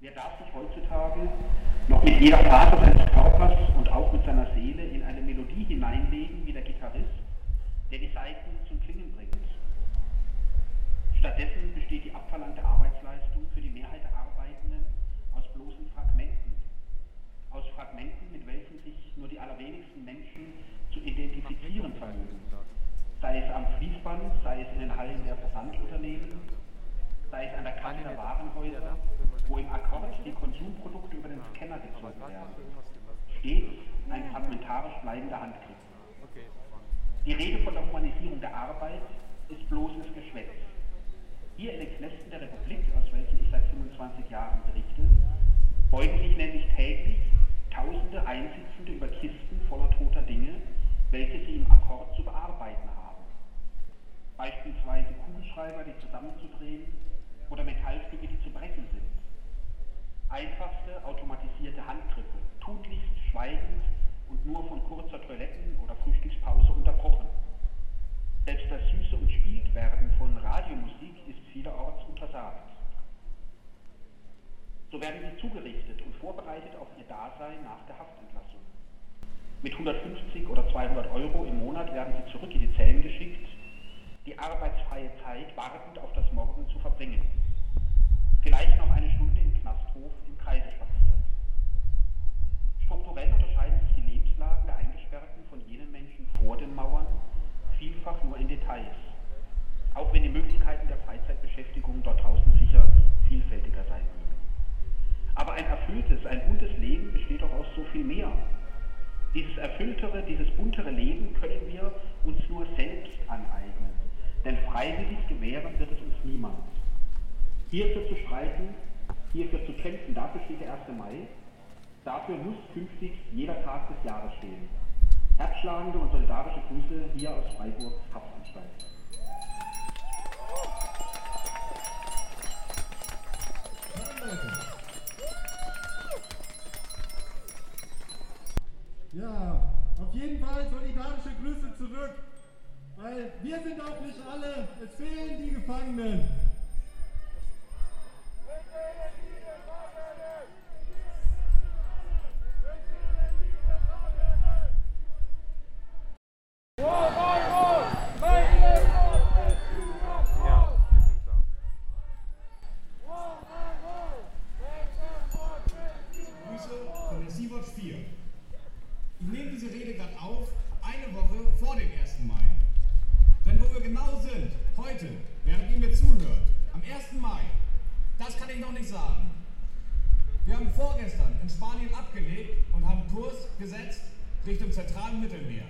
Wer darf sich heutzutage noch mit jeder Faser seines Körpers und auch mit seiner Seele in eine Melodie hineinlegen wie der Gitarrist, der die Saiten zum Klingen bringt? Stattdessen besteht die abverlangte Arbeitsleistung für die Mehrheit der Arbeitenden aus bloßen Fragmenten. Aus Fragmenten, mit welchen sich nur die allerwenigsten Menschen zu identifizieren vermögen. Sei es am Fließband, sei es in den Hallen der Versandunternehmen, es an der Kasse der Warenhäuser, wo im Akkord die Konsumprodukte über den Scanner gezogen werden. Stets ein fragmentarisch bleibender Handgriff. Die Rede von der Humanisierung der Arbeit ist bloßes Geschwätz. Hier in den Knästen der Republik, aus welchen ich seit 25 Jahren berichte, beugen sich nämlich täglich Tausende Einsitzende über Kisten voller toter Dinge, welche sie im Akkord zu bearbeiten haben. Beispielsweise Kugelschreiber, die zusammenzudrehen oder Metallstücke, die zu brechen sind. Einfachste automatisierte Handgriffe, tunlichst schweigend und nur von kurzer Toiletten- oder Frühstückspause unterbrochen. Selbst das süße Umspieltwerden von Radiomusik ist vielerorts untersagt. So werden sie zugerichtet und vorbereitet auf ihr Dasein nach der Haftentlassung. Mit 150 oder 200 Euro im Monat werden sie zurück in die Zellen geschickt, die arbeitsfreie Zeit wartend auf das Morgen zu verbringen. Vielleicht noch eine Stunde im Knasthof im Kreise spaziert. Strukturell unterscheiden sich die Lebenslagen der Eingesperrten von jenen Menschen vor den Mauern vielfach nur in Details, auch wenn die Möglichkeiten der Freizeitbeschäftigung dort draußen sicher vielfältiger sein mögen. Aber ein erfülltes, ein buntes Leben besteht doch aus so viel mehr. Dieses erfülltere, dieses buntere Leben können wir uns nur selbst aneignen, denn freiwillig gewähren wird es uns niemand. Hierfür zu streiten, hierfür zu kämpfen, dafür steht der 1. Mai, dafür muss künftig jeder Tag des Jahres stehen. Herzschlagende und solidarische Grüße hier aus Freiburg Haftanstalt. Ja, auf jeden Fall solidarische Grüße zurück, weil wir sind auch nicht alle, es fehlen die Gefangenen. Grüße von der Sea-Watch 4. Ich nehme diese Rede gerade auf, eine Woche vor dem 1. Mai. Denn wo wir genau sind, heute, während ihr mir zuhört, am 1. Mai, das kann ich noch nicht sagen. Wir haben vorgestern in Spanien abgelegt und haben Kurs gesetzt Richtung zentralen Mittelmeer,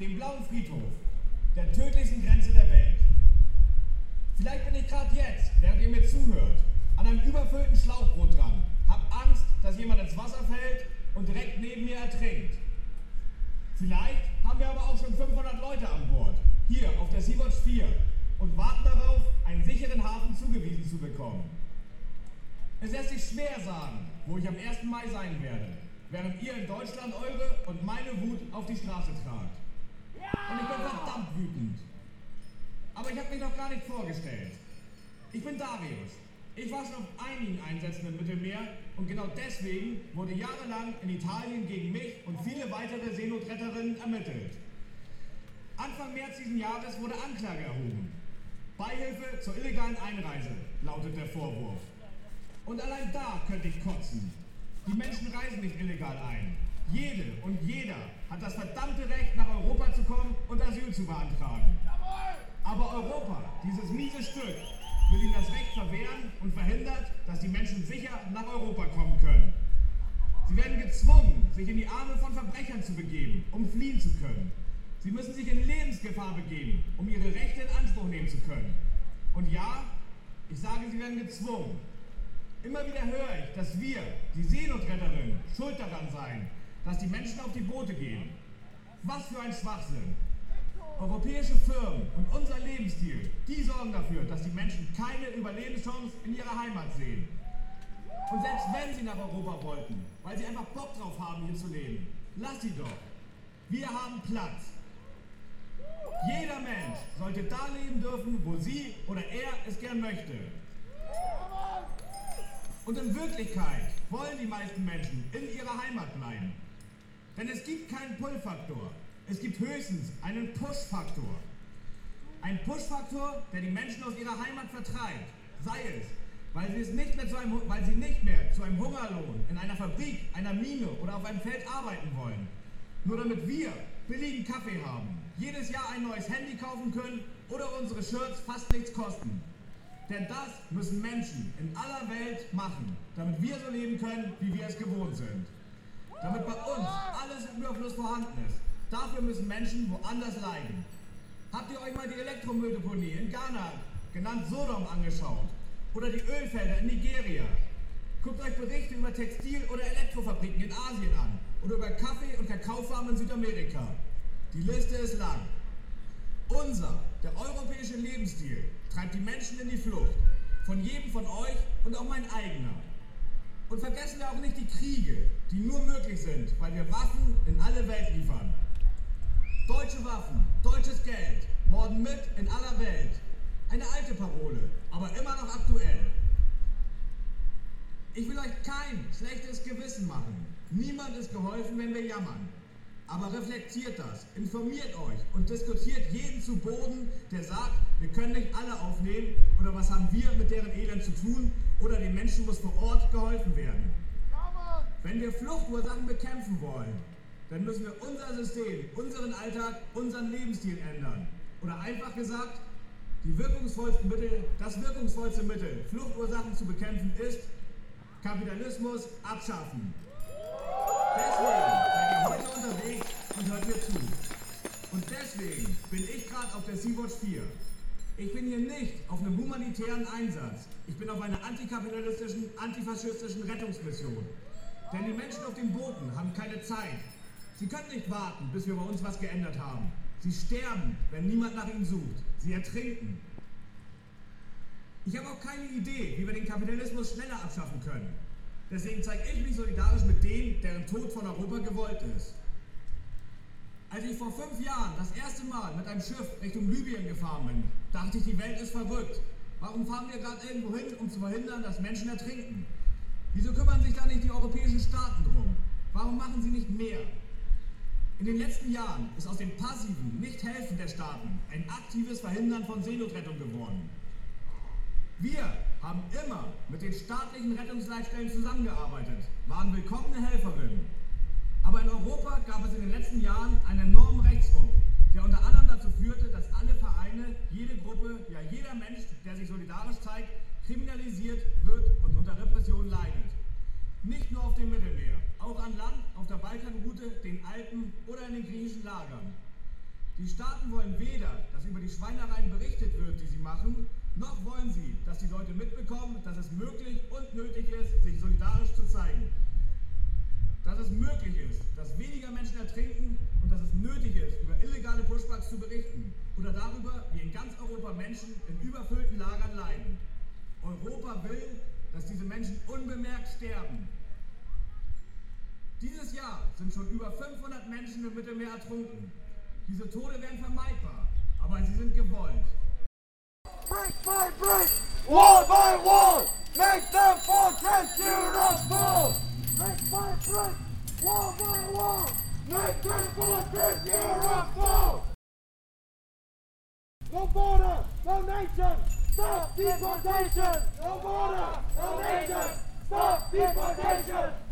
dem blauen Friedhof, der tödlichsten Grenze der Welt. Vielleicht bin ich gerade jetzt, während ihr mir zuhört, an einem überfüllten Schlauchboot dran, hab Angst, dass jemand ins Wasser fällt und direkt neben mir ertrinkt. Vielleicht haben wir aber auch schon 500 Leute an Bord, hier auf der Sea-Watch 4 und warten darauf, einen sicheren Hafen zugewiesen zu bekommen. Es lässt sich schwer sagen, wo ich am 1. Mai sein werde, während ihr in Deutschland eure und meine Wut auf die Straße tragt. Und ich bin verdammt wütend. Aber ich habe mich noch gar nicht vorgestellt. Ich bin Darius. Ich war schon auf einigen Einsätzen im Mittelmeer und genau deswegen wurde jahrelang in Italien gegen mich und viele weitere Seenotretterinnen ermittelt. Anfang März diesen Jahres wurde Anklage erhoben. Beihilfe zur illegalen Einreise lautet der Vorwurf. Und allein da könnte ich kotzen. Die Menschen reisen nicht illegal ein. Jede und jeder hat das verdammte Recht, nach Europa zu kommen und Asyl zu beantragen. Aber Europa, dieses miese Stück, will ihnen das Recht verwehren und verhindert, dass die Menschen sicher nach Europa kommen können. Sie werden gezwungen, sich in die Arme von Verbrechern zu begeben, um fliehen zu können. Sie müssen sich in Lebensgefahr begeben, um ihre Rechte in Anspruch nehmen zu können. Und ja, ich sage, sie werden gezwungen. Immer wieder höre ich, dass wir, die Seenotretterinnen, schuld daran seien, dass die Menschen auf die Boote gehen. Was für ein Schwachsinn. Europäische Firmen und sorgen dafür, dass die Menschen keine Überlebenschance in ihrer Heimat sehen. Und selbst wenn sie nach Europa wollten, weil sie einfach Bock drauf haben, hier zu leben, lass sie doch. Wir haben Platz. Jeder Mensch sollte da leben dürfen, wo sie oder er es gern möchte. Und in Wirklichkeit wollen die meisten Menschen in ihrer Heimat bleiben. Denn es gibt keinen Pull-Faktor. Es gibt höchstens einen Push-Faktor. Ein Push-Faktor, der die Menschen aus ihrer Heimat vertreibt. Sei es, weil sie, es nicht mehr zu einem, weil sie nicht mehr zu einem Hungerlohn in einer Fabrik, einer Mine oder auf einem Feld arbeiten wollen. Nur damit wir billigen Kaffee haben, jedes Jahr ein neues Handy kaufen können oder unsere Shirts fast nichts kosten. Denn das müssen Menschen in aller Welt machen, damit wir so leben können, wie wir es gewohnt sind. Damit bei uns alles im Überfluss vorhanden ist. Dafür müssen Menschen woanders leiden. Habt ihr euch mal die Elektromülldeponie in Ghana, genannt Sodom, angeschaut? Oder die Ölfelder in Nigeria? Guckt euch Berichte über Textil- oder Elektrofabriken in Asien an oder über Kaffee- und Kakaofarmen in Südamerika. Die Liste ist lang. Unser, der europäische Lebensstil, treibt die Menschen in die Flucht. Von jedem von euch und auch mein eigener. Und vergessen wir auch nicht die Kriege, die nur möglich sind, weil wir Waffen in alle Welt liefern. Deutsche Waffen, deutsches Geld, morden mit in aller Welt. Eine alte Parole, aber immer noch aktuell. Ich will euch kein schlechtes Gewissen machen. Niemand ist geholfen, wenn wir jammern. Aber reflektiert das, informiert euch und diskutiert jeden zu Boden, der sagt, wir können nicht alle aufnehmen oder was haben wir mit deren Elend zu tun oder den Menschen muss vor Ort geholfen werden. Wenn wir Fluchtursachen bekämpfen wollen, dann müssen wir unser System, unseren Alltag, unseren Lebensstil ändern. Oder einfach gesagt, die wirkungsvollsten Mittel, das wirkungsvollste Mittel, Fluchtursachen zu bekämpfen, ist Kapitalismus abschaffen. Deswegen seid ihr heute unterwegs und hört mir zu. Und deswegen bin ich gerade auf der Sea-Watch 4. Ich bin hier nicht auf einem humanitären Einsatz. Ich bin auf einer antikapitalistischen, antifaschistischen Rettungsmission. Denn die Menschen auf den Booten haben keine Zeit. Sie können nicht warten, bis wir bei uns was geändert haben. Sie sterben, wenn niemand nach ihnen sucht. Sie ertrinken. Ich habe auch keine Idee, wie wir den Kapitalismus schneller abschaffen können. Deswegen zeige ich mich solidarisch mit denen, deren Tod von Europa gewollt ist. Als ich vor fünf Jahren das erste Mal mit einem Schiff Richtung Libyen gefahren bin, dachte ich, die Welt ist verrückt. Warum fahren wir gerade irgendwo hin, um zu verhindern, dass Menschen ertrinken? Wieso kümmern sich da nicht die europäischen Staaten drum? Warum machen sie nicht mehr? In den letzten Jahren ist aus dem passiven Nicht-Helfen der Staaten ein aktives Verhindern von Seenotrettung geworden. Wir haben immer mit den staatlichen Rettungsleitstellen zusammengearbeitet, waren willkommene Helferinnen. Aber in Europa gab es in den letzten Jahren einen enormen Rechtsruck, der unter anderem dazu führte, dass alle Vereine, jede Gruppe, ja jeder Mensch, der sich solidarisch zeigt, kriminalisiert wird und unter Repression leidet. Nicht nur auf dem Mittelmeer, auch an Land, auf der Balkanroute, den Alpen oder in den griechischen Lagern. Die Staaten wollen weder, dass über die Schweinereien berichtet wird, die sie machen, noch wollen sie, dass die Leute mitbekommen, dass es möglich und nötig ist, sich solidarisch zu zeigen. Dass es möglich ist, dass weniger Menschen ertrinken und dass es nötig ist, über illegale Pushbacks zu berichten oder darüber, wie in ganz Europa Menschen in überfüllten Lagern leiden. Europa will, dass diese Menschen unbemerkt sterben. Dieses Jahr sind schon über 500 Menschen im Mittelmeer ertrunken. Diese Tode wären vermeidbar, aber sie sind gewollt. Brick by brick, wall by wall, make stop deportation. No border, no nation, stop deportation.